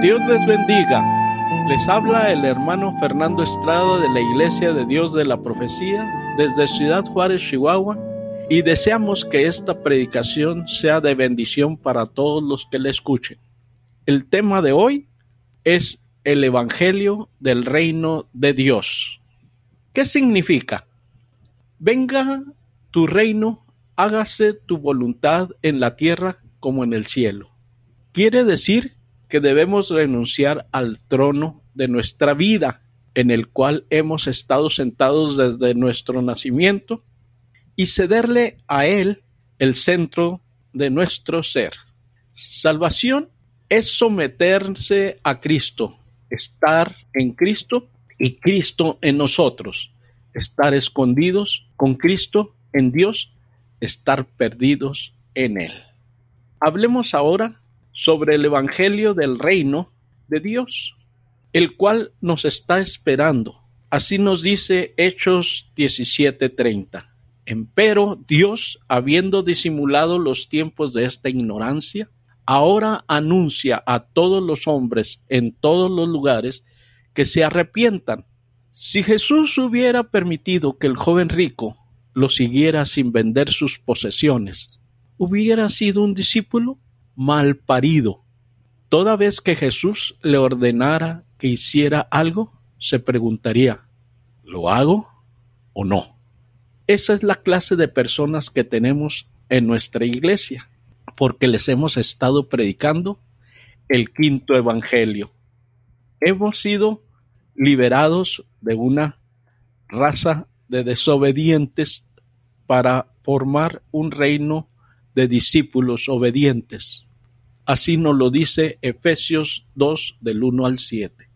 Dios les bendiga. Les habla el hermano Fernando Estrada de la Iglesia de Dios de la Profecía desde Ciudad Juárez, Chihuahua, y deseamos que esta predicación sea de bendición para todos los que la escuchen. El tema de hoy es el Evangelio del Reino de Dios. ¿Qué significa? Venga tu reino, hágase tu voluntad en la tierra como en el cielo. Quiere decir que debemos renunciar al trono de nuestra vida, en el cual hemos estado sentados desde nuestro nacimiento, y cederle a Él el centro de nuestro ser. Salvación es someterse a Cristo, estar en Cristo y Cristo en nosotros, estar escondidos con Cristo en Dios, estar perdidos en Él. Hablemos ahora sobre el Evangelio del reino de Dios, el cual nos está esperando. Así nos dice Hechos 17:30. Empero Dios, habiendo disimulado los tiempos de esta ignorancia, ahora anuncia a todos los hombres en todos los lugares que se arrepientan. Si Jesús hubiera permitido que el joven rico lo siguiera sin vender sus posesiones, ¿hubiera sido un discípulo? Mal parido. Toda vez que Jesús le ordenara que hiciera algo, se preguntaría, ¿lo hago o no? Esa es la clase de personas que tenemos en nuestra iglesia, porque les hemos estado predicando el quinto evangelio. Hemos sido liberados de una raza de desobedientes para formar un reino de discípulos obedientes. Así nos lo dice Efesios 2 del 1 al 7.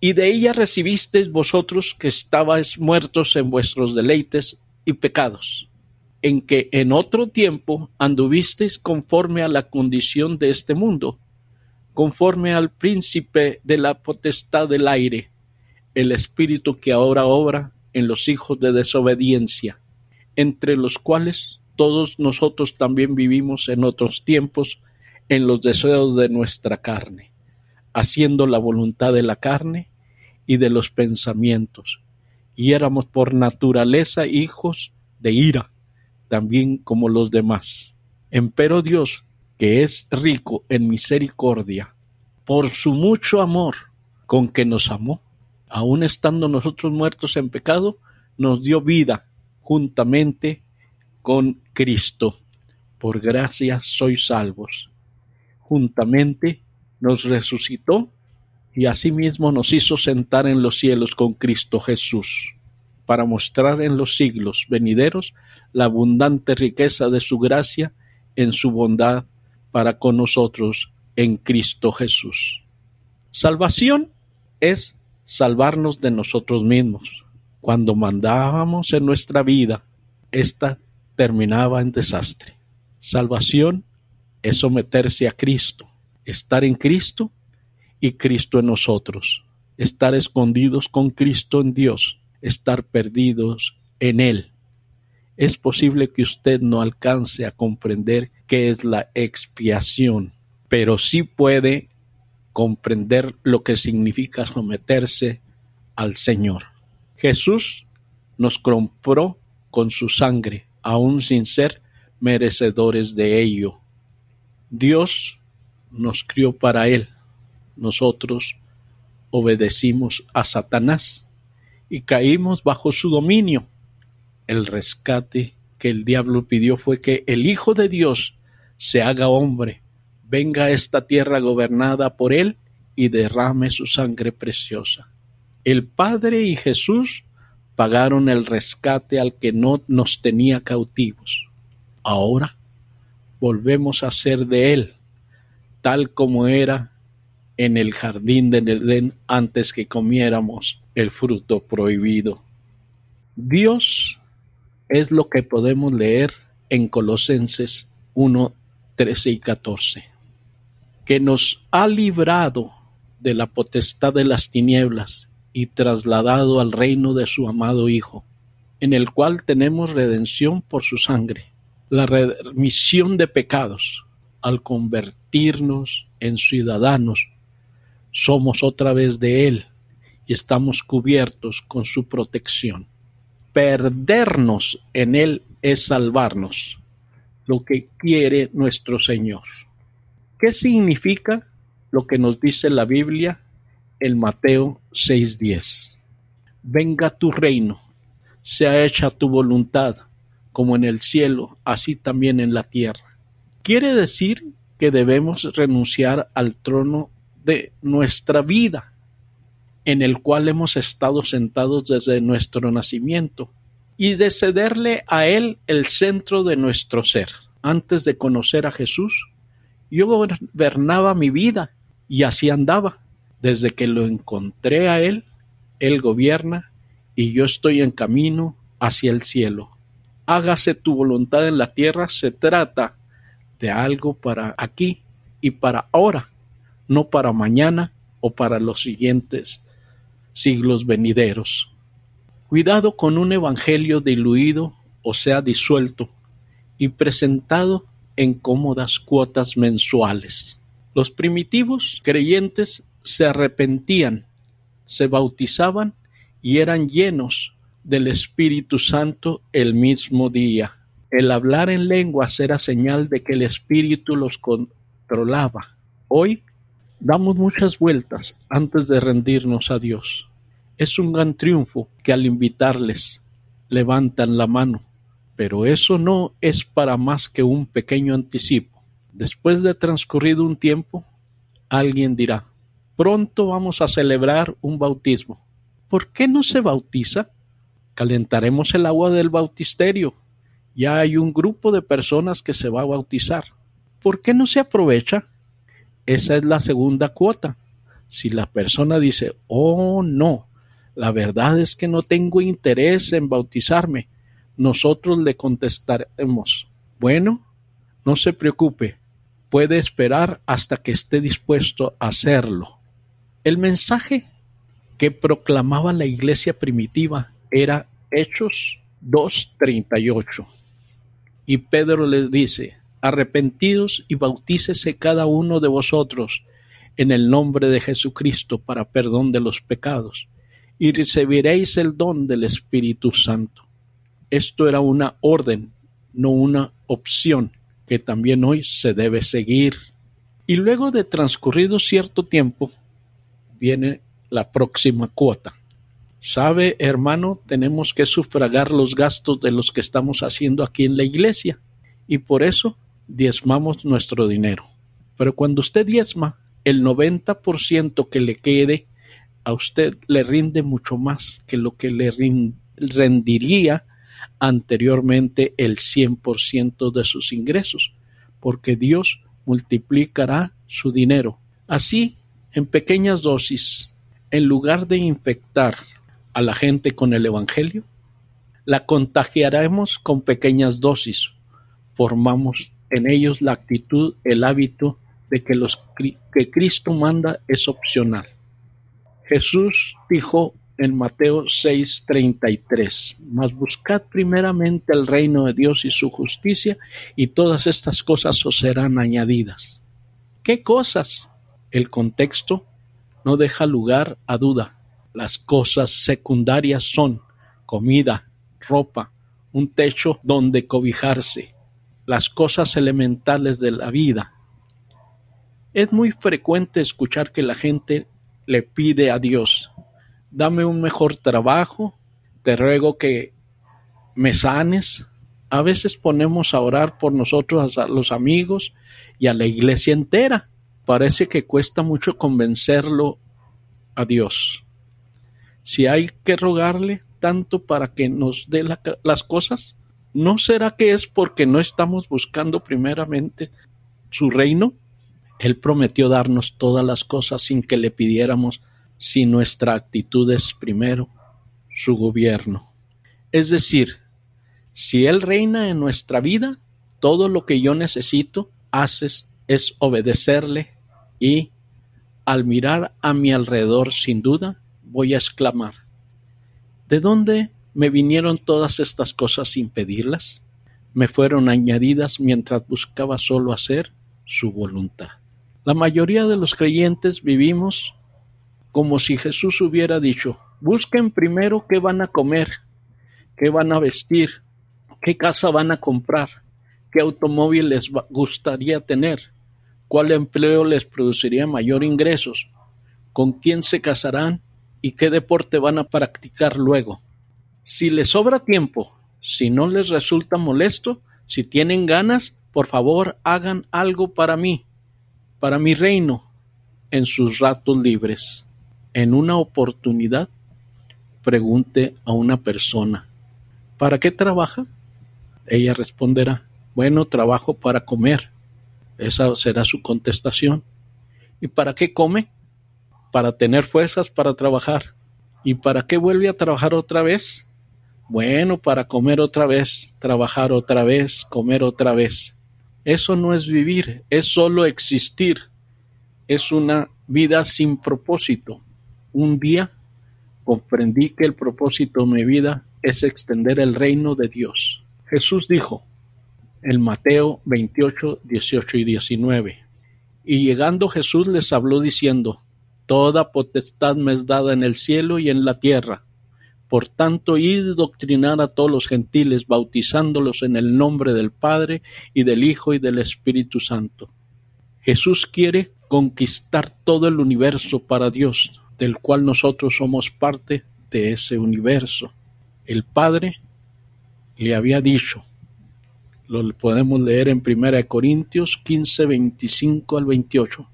Y de ella recibisteis vosotros que estabais muertos en vuestros deleites y pecados, en que en otro tiempo anduvisteis conforme a la condición de este mundo, conforme al príncipe de la potestad del aire, el espíritu que ahora obra en los hijos de desobediencia, entre los cuales todos nosotros también vivimos en otros tiempos, en los deseos de nuestra carne, haciendo la voluntad de la carne y de los pensamientos, y éramos por naturaleza hijos de ira, también como los demás. Empero Dios, que es rico en misericordia, por su mucho amor con que nos amó, aun estando nosotros muertos en pecado, nos dio vida juntamente con Cristo. Por gracia sois salvos juntamente nos resucitó y asimismo nos hizo sentar en los cielos con Cristo Jesús, para mostrar en los siglos venideros la abundante riqueza de su gracia en su bondad para con nosotros en Cristo Jesús. Salvación es salvarnos de nosotros mismos. Cuando mandábamos en nuestra vida, esta terminaba en desastre. Salvación es someterse a Cristo, estar en Cristo y Cristo en nosotros, estar escondidos con Cristo en Dios, estar perdidos en Él. Es posible que usted no alcance a comprender qué es la expiación, pero sí puede comprender lo que significa someterse al Señor. Jesús nos compró con su sangre, aun sin ser merecedores de ello. Dios nos crió para Él. Nosotros obedecimos a Satanás y caímos bajo su dominio. El rescate que el diablo pidió fue que el Hijo de Dios se haga hombre, venga a esta tierra gobernada por Él y derrame su sangre preciosa. El Padre y Jesús pagaron el rescate al que no nos tenía cautivos. Ahora volvemos a ser de Él, tal como era en el jardín de Edén antes que comiéramos el fruto prohibido. Dios es lo que podemos leer en Colosenses 1, 13 y 14, que nos ha librado de la potestad de las tinieblas y trasladado al reino de su amado Hijo, en el cual tenemos redención por su sangre la remisión de pecados al convertirnos en ciudadanos somos otra vez de Él y estamos cubiertos con su protección. Perdernos en Él es salvarnos, lo que quiere nuestro Señor. ¿Qué significa lo que nos dice la Biblia en Mateo 6:10? Venga tu reino, sea hecha tu voluntad, como en el cielo, así también en la tierra. Quiere decir que debemos renunciar al trono de nuestra vida en el cual hemos estado sentados desde nuestro nacimiento, y de cederle a Él el centro de nuestro ser. Antes de conocer a Jesús, yo gobernaba mi vida y así andaba. Desde que lo encontré a Él, Él gobierna y yo estoy en camino hacia el cielo. Hágase tu voluntad en la tierra, se trata de algo para aquí y para ahora, no para mañana o para los siguientes siglos venideros. Cuidado con un evangelio diluido, o sea, disuelto, y presentado en cómodas cuotas mensuales. Los primitivos creyentes se arrepentían, se bautizaban y eran llenos del Espíritu Santo el mismo día. El hablar en lenguas era señal de que el Espíritu los controlaba. Hoy damos muchas vueltas antes de rendirnos a Dios. Es un gran triunfo que al invitarles levantan la mano, pero eso no es para más que un pequeño anticipo. Después de transcurrido un tiempo, alguien dirá, pronto vamos a celebrar un bautismo. ¿Por qué no se bautiza? Calentaremos el agua del bautisterio. Ya hay un grupo de personas que se va a bautizar. ¿Por qué no se aprovecha? Esa es la segunda cuota. Si la persona dice, oh no, la verdad es que no tengo interés en bautizarme. Nosotros le contestaremos, bueno, no se preocupe, puede esperar hasta que esté dispuesto a hacerlo. El mensaje que proclamaba la iglesia primitiva era Hechos 2.38. Y Pedro le dice, arrepentidos y bautícese cada uno de vosotros en el nombre de Jesucristo para perdón de los pecados y recibiréis el don del Espíritu Santo. Esto era una orden, no una opción, que también hoy se debe seguir. Y luego de transcurrido cierto tiempo, viene la próxima cuota. Sabe, hermano, tenemos que sufragar los gastos de los que estamos haciendo aquí en la iglesia y por eso diezmamos nuestro dinero. Pero cuando usted diezma, el 90% que le quede a usted le rinde mucho más que lo que le rendiría anteriormente el 100% de sus ingresos, porque Dios multiplicará su dinero. Así, en pequeñas dosis, en lugar de infectar a la gente con el Evangelio, la contagiaremos con pequeñas dosis. Formamos en ellos la actitud, el hábito de que, los, que Cristo manda es opcional. Jesús dijo en Mateo 6:33, mas buscad primeramente el reino de Dios y su justicia, y todas estas cosas os serán añadidas. ¿Qué cosas? El contexto no deja lugar a duda. Las cosas secundarias son comida, ropa, un techo donde cobijarse, las cosas elementales de la vida. Es muy frecuente escuchar que la gente le pide a Dios, dame un mejor trabajo, te ruego que me sanes. A veces ponemos a orar por nosotros a los amigos y a la iglesia entera. Parece que cuesta mucho convencerlo a Dios. Si hay que rogarle tanto para que nos dé las cosas, ¿no será que es porque no estamos buscando primeramente su reino? Él prometió darnos todas las cosas sin que le pidiéramos si nuestra actitud es primero su gobierno. Es decir, si Él reina en nuestra vida, todo lo que yo necesito haces es obedecerle y al mirar a mi alrededor sin duda voy a exclamar, ¿de dónde me vinieron todas estas cosas sin pedirlas? Me fueron añadidas mientras buscaba solo hacer su voluntad. La mayoría de los creyentes vivimos como si Jesús hubiera dicho, busquen primero qué van a comer, qué van a vestir, qué casa van a comprar, qué automóvil les gustaría tener, cuál empleo les produciría mayor ingresos, con quién se casarán y qué deporte van a practicar luego. Si les sobra tiempo, si no les resulta molesto, si tienen ganas, por favor hagan algo para mí, para mi reino, en sus ratos libres. En una oportunidad, pregunte a una persona, ¿para qué trabaja? Ella responderá, bueno, trabajo para comer. Esa será su contestación. ¿Y para qué come? Para tener fuerzas para trabajar. ¿Y para qué vuelve a trabajar otra vez? Bueno, para comer otra vez, trabajar otra vez, comer otra vez. Eso no es vivir, es solo existir. Es una vida sin propósito. Un día comprendí que el propósito de mi vida es extender el reino de Dios. Jesús dijo en Mateo 28, 18 y 19, y llegando Jesús les habló diciendo, Toda potestad me es dada en el cielo y en la tierra. Por tanto, id doctrinar a todos los gentiles, bautizándolos en el nombre del Padre y del Hijo y del Espíritu Santo. Jesús quiere conquistar todo el universo para Dios, del cual nosotros somos parte de ese universo. El Padre le había dicho, lo podemos leer en 1 Corintios 15, 25 al 28,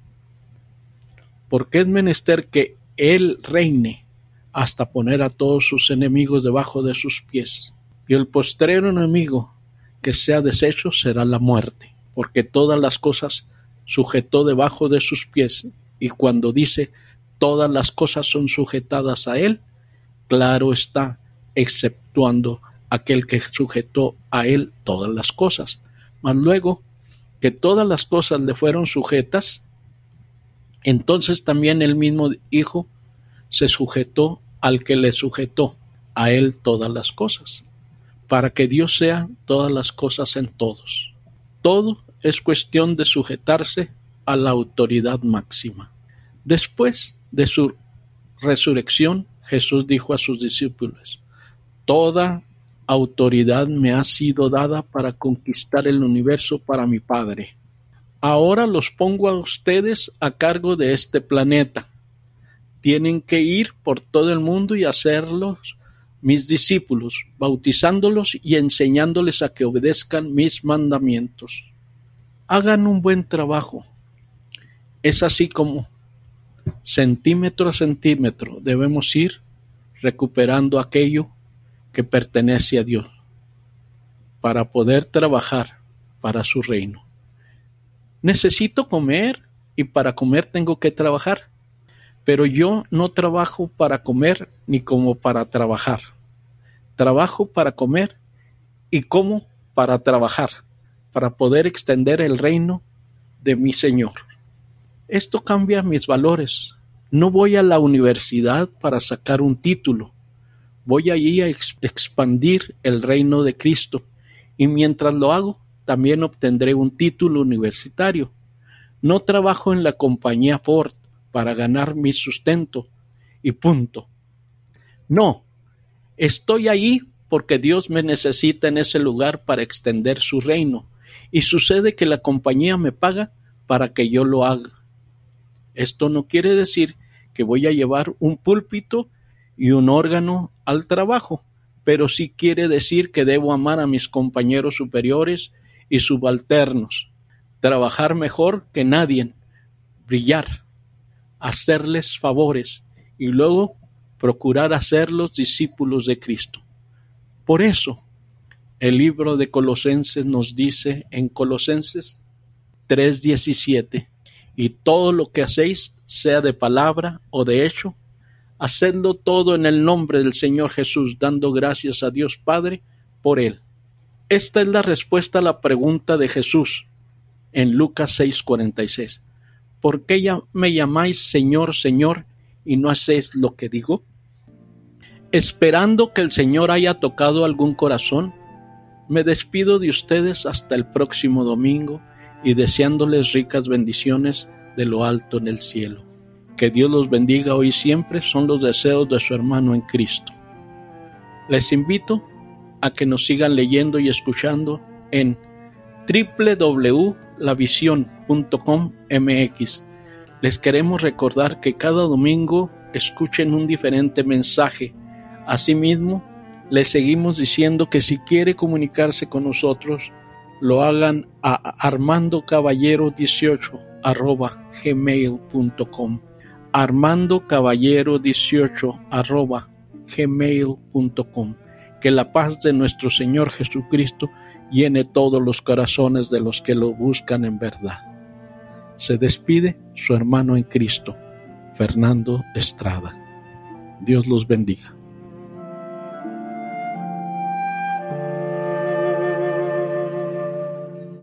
porque es menester que Él reine hasta poner a todos sus enemigos debajo de sus pies. Y el postrero enemigo que sea deshecho será la muerte, porque todas las cosas sujetó debajo de sus pies. Y cuando dice todas las cosas son sujetadas a él, claro está, exceptuando aquel que sujetó a él todas las cosas. Mas luego que todas las cosas le fueron sujetas, entonces también el mismo Hijo se sujetó al que le sujetó a él todas las cosas, para que Dios sea todas las cosas en todos. Todo es cuestión de sujetarse a la autoridad máxima. Después de su resurrección, Jesús dijo a sus discípulos, Toda autoridad me ha sido dada para conquistar el universo para mi Padre. Ahora los pongo a ustedes a cargo de este planeta. Tienen que ir por todo el mundo y hacerlos mis discípulos, bautizándolos y enseñándoles a que obedezcan mis mandamientos hagan un buen trabajo. Es así como centímetro a centímetro debemos ir recuperando aquello que pertenece a Dios para poder trabajar para su reino. Necesito comer y para comer tengo que trabajar, pero yo no trabajo para comer ni como para trabajar. Trabajo para comer y como para trabajar para poder extender el reino de mi Señor. Esto cambia mis valores. No voy a la universidad para sacar un título. Voy allí a expandir el reino de Cristo y mientras lo hago, también obtendré un título universitario. No trabajo en la compañía Ford para ganar mi sustento y punto. No, estoy ahí porque Dios me necesita en ese lugar para extender su reino y sucede que la compañía me paga para que yo lo haga. Esto no quiere decir que voy a llevar un púlpito y un órgano al trabajo, pero sí quiere decir que debo amar a mis compañeros superiores y subalternos, trabajar mejor que nadie, brillar, hacerles favores y luego procurar hacerlos discípulos de Cristo. Por eso, el libro de Colosenses nos dice en Colosenses 3:17, y todo lo que hacéis, sea de palabra o de hecho, hacedlo todo en el nombre del Señor Jesús, dando gracias a Dios Padre por él. Esta es la respuesta a la pregunta de Jesús en Lucas 6:46. ¿Por qué ya me llamáis Señor, Señor, y no hacéis lo que digo? Esperando que el Señor haya tocado algún corazón, me despido de ustedes hasta el próximo domingo y deseándoles ricas bendiciones de lo alto en el cielo. Que Dios los bendiga hoy y siempre son los deseos de su hermano en Cristo. Les invito a que nos sigan leyendo y escuchando en www.lavision.com.mx. Les queremos recordar que cada domingo escuchen un diferente mensaje. Asimismo, les seguimos diciendo que si quiere comunicarse con nosotros, lo hagan a armandocaballero18 arroba gmail.com armandocaballero18 arroba gmail.com que la paz de nuestro Señor Jesucristo llene todos los corazones de los que lo buscan en verdad. Se despide su hermano en Cristo, Fernando Estrada. Dios los bendiga.